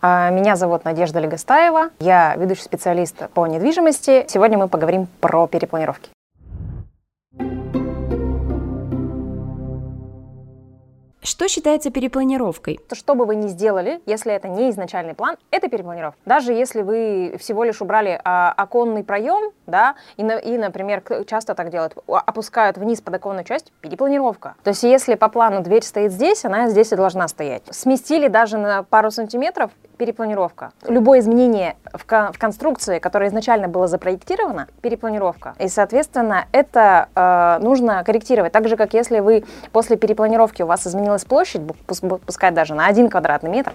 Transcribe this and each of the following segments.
А, меня зовут Надежда Легостаева, я ведущий специалист по недвижимости. Сегодня мы поговорим про перепланировки. Что считается перепланировкой? Что бы вы ни сделали, если это не изначальный план, это перепланировка. Даже если вы всего лишь убрали а, оконный проем, да, и, и, например, часто так делают, опускают вниз подоконную часть, перепланировка. То есть если по плану дверь стоит здесь, она здесь и должна стоять. Сместили даже на пару сантиметров, перепланировка. Любое изменение в, кон в конструкции, которое изначально было запроектировано, перепланировка. И, соответственно, это э, нужно корректировать. Так же, как если вы после перепланировки у вас изменилась площадь, пускай даже на один квадратный метр,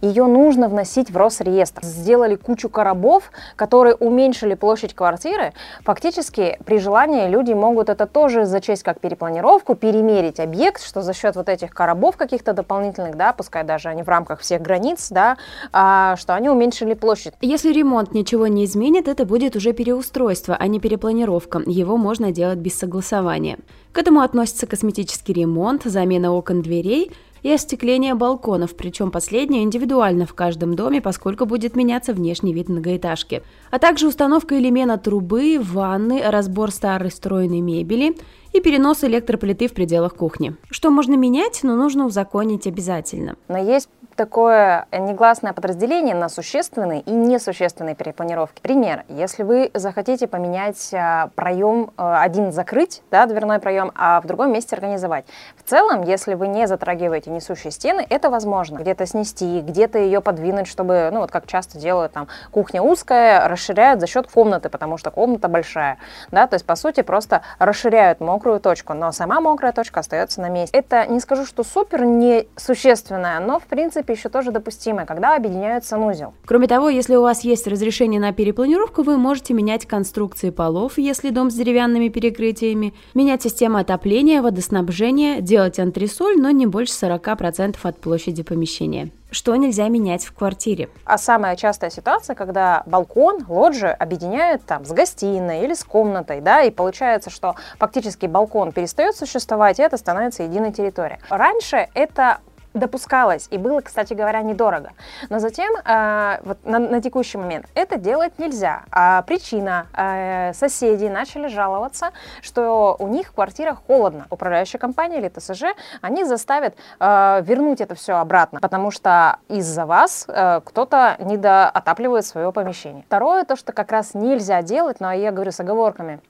ее нужно вносить в Росреестр. Сделали кучу коробов, которые уменьшили площадь квартиры. Фактически, при желании люди могут это тоже зачесть как перепланировку, перемерить объект, что за счет вот этих коробов каких-то дополнительных, да, пускай даже они в рамках всех границ, да, что они уменьшили площадь. Если ремонт ничего не изменит, это будет уже переустройство, а не перепланировка. Его можно делать без согласования. К этому относится косметический ремонт, замена окон дверей и остекление балконов, причем последнее индивидуально в каждом доме, поскольку будет меняться внешний вид многоэтажки. А также установка элемента трубы, ванны, разбор старой стройной мебели и перенос электроплиты в пределах кухни. Что можно менять, но нужно узаконить обязательно. Но есть такое негласное подразделение на существенные и несущественные перепланировки. Пример. Если вы захотите поменять а, проем, а, один закрыть, да, дверной проем, а в другом месте организовать. В целом, если вы не затрагиваете несущие стены, это возможно. Где-то снести, где-то ее подвинуть, чтобы, ну вот как часто делают, там, кухня узкая, расширяют за счет комнаты, потому что комната большая. Да, то есть, по сути, просто расширяют мокрую точку, но сама мокрая точка остается на месте. Это не скажу, что супер несущественное, но, в принципе, принципе, еще тоже допустимое, когда объединяют санузел. Кроме того, если у вас есть разрешение на перепланировку, вы можете менять конструкции полов, если дом с деревянными перекрытиями, менять систему отопления, водоснабжения, делать антресоль, но не больше 40% от площади помещения. Что нельзя менять в квартире? А самая частая ситуация, когда балкон, лоджию объединяют там с гостиной или с комнатой, да, и получается, что фактически балкон перестает существовать, и это становится единой территорией. Раньше это допускалось и было, кстати говоря, недорого. Но затем, э, вот на, на текущий момент, это делать нельзя. А причина, э, соседи начали жаловаться, что у них в квартирах холодно. Управляющая компания или ТСЖ, они заставят э, вернуть это все обратно, потому что из-за вас э, кто-то недоотапливает свое помещение. Второе, то, что как раз нельзя делать, но я говорю с оговорками,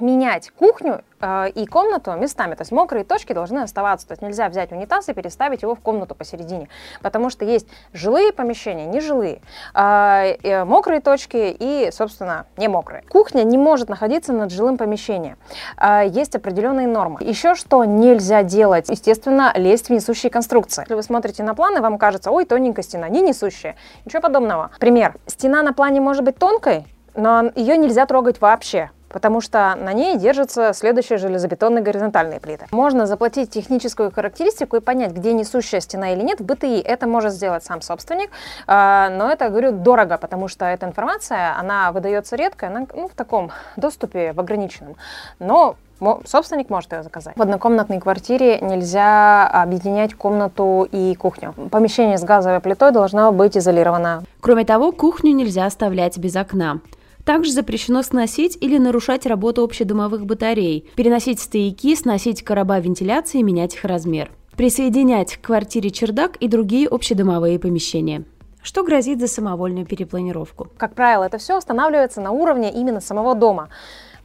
менять кухню э, и комнату местами. То есть мокрые точки должны оставаться. То есть нельзя взять унитаз и переставить его в комнату посередине. Потому что есть жилые помещения, нежилые, э, э, мокрые точки и, собственно, не мокрые. Кухня не может находиться над жилым помещением. Э, есть определенные нормы. Еще что нельзя делать, естественно, лезть в несущие конструкции. Если вы смотрите на планы, вам кажется, ой, тоненькая стена, не несущая. Ничего подобного. Пример. Стена на плане может быть тонкой, но ее нельзя трогать вообще потому что на ней держатся следующие железобетонные горизонтальные плиты. Можно заплатить техническую характеристику и понять, где несущая стена или нет. В БТИ это может сделать сам собственник, а, но это, говорю, дорого, потому что эта информация, она выдается редко, она ну, в таком доступе, в ограниченном. Но собственник может ее заказать. В однокомнатной квартире нельзя объединять комнату и кухню. Помещение с газовой плитой должно быть изолировано. Кроме того, кухню нельзя оставлять без окна. Также запрещено сносить или нарушать работу общедомовых батарей, переносить стояки, сносить короба вентиляции и менять их размер. Присоединять к квартире чердак и другие общедомовые помещения. Что грозит за самовольную перепланировку? Как правило, это все останавливается на уровне именно самого дома.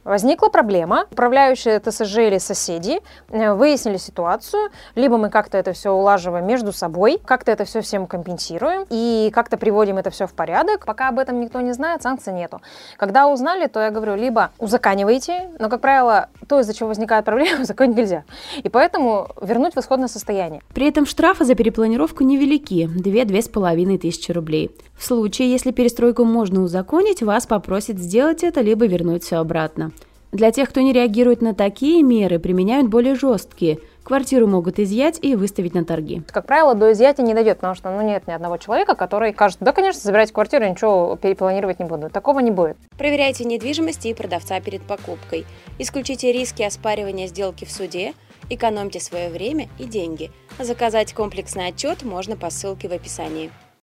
Возникла проблема, управляющие ТСЖ или соседи э, выяснили ситуацию, либо мы как-то это все улаживаем между собой, как-то это все всем компенсируем и как-то приводим это все в порядок. Пока об этом никто не знает, санкций нету. Когда узнали, то я говорю, либо узаканивайте, но, как правило, то, из-за чего возникает проблема, узаконить нельзя. И поэтому вернуть в исходное состояние. При этом штрафы за перепланировку невелики – 2-2,5 тысячи рублей. В случае, если перестройку можно узаконить, вас попросят сделать это, либо вернуть все обратно. Для тех, кто не реагирует на такие меры, применяют более жесткие. Квартиру могут изъять и выставить на торги. Как правило, до изъятия не дойдет, потому что ну, нет ни одного человека, который скажет, да, конечно, забирайте квартиру, ничего перепланировать не буду. Такого не будет. Проверяйте недвижимость и продавца перед покупкой. Исключите риски оспаривания сделки в суде, экономьте свое время и деньги. Заказать комплексный отчет можно по ссылке в описании.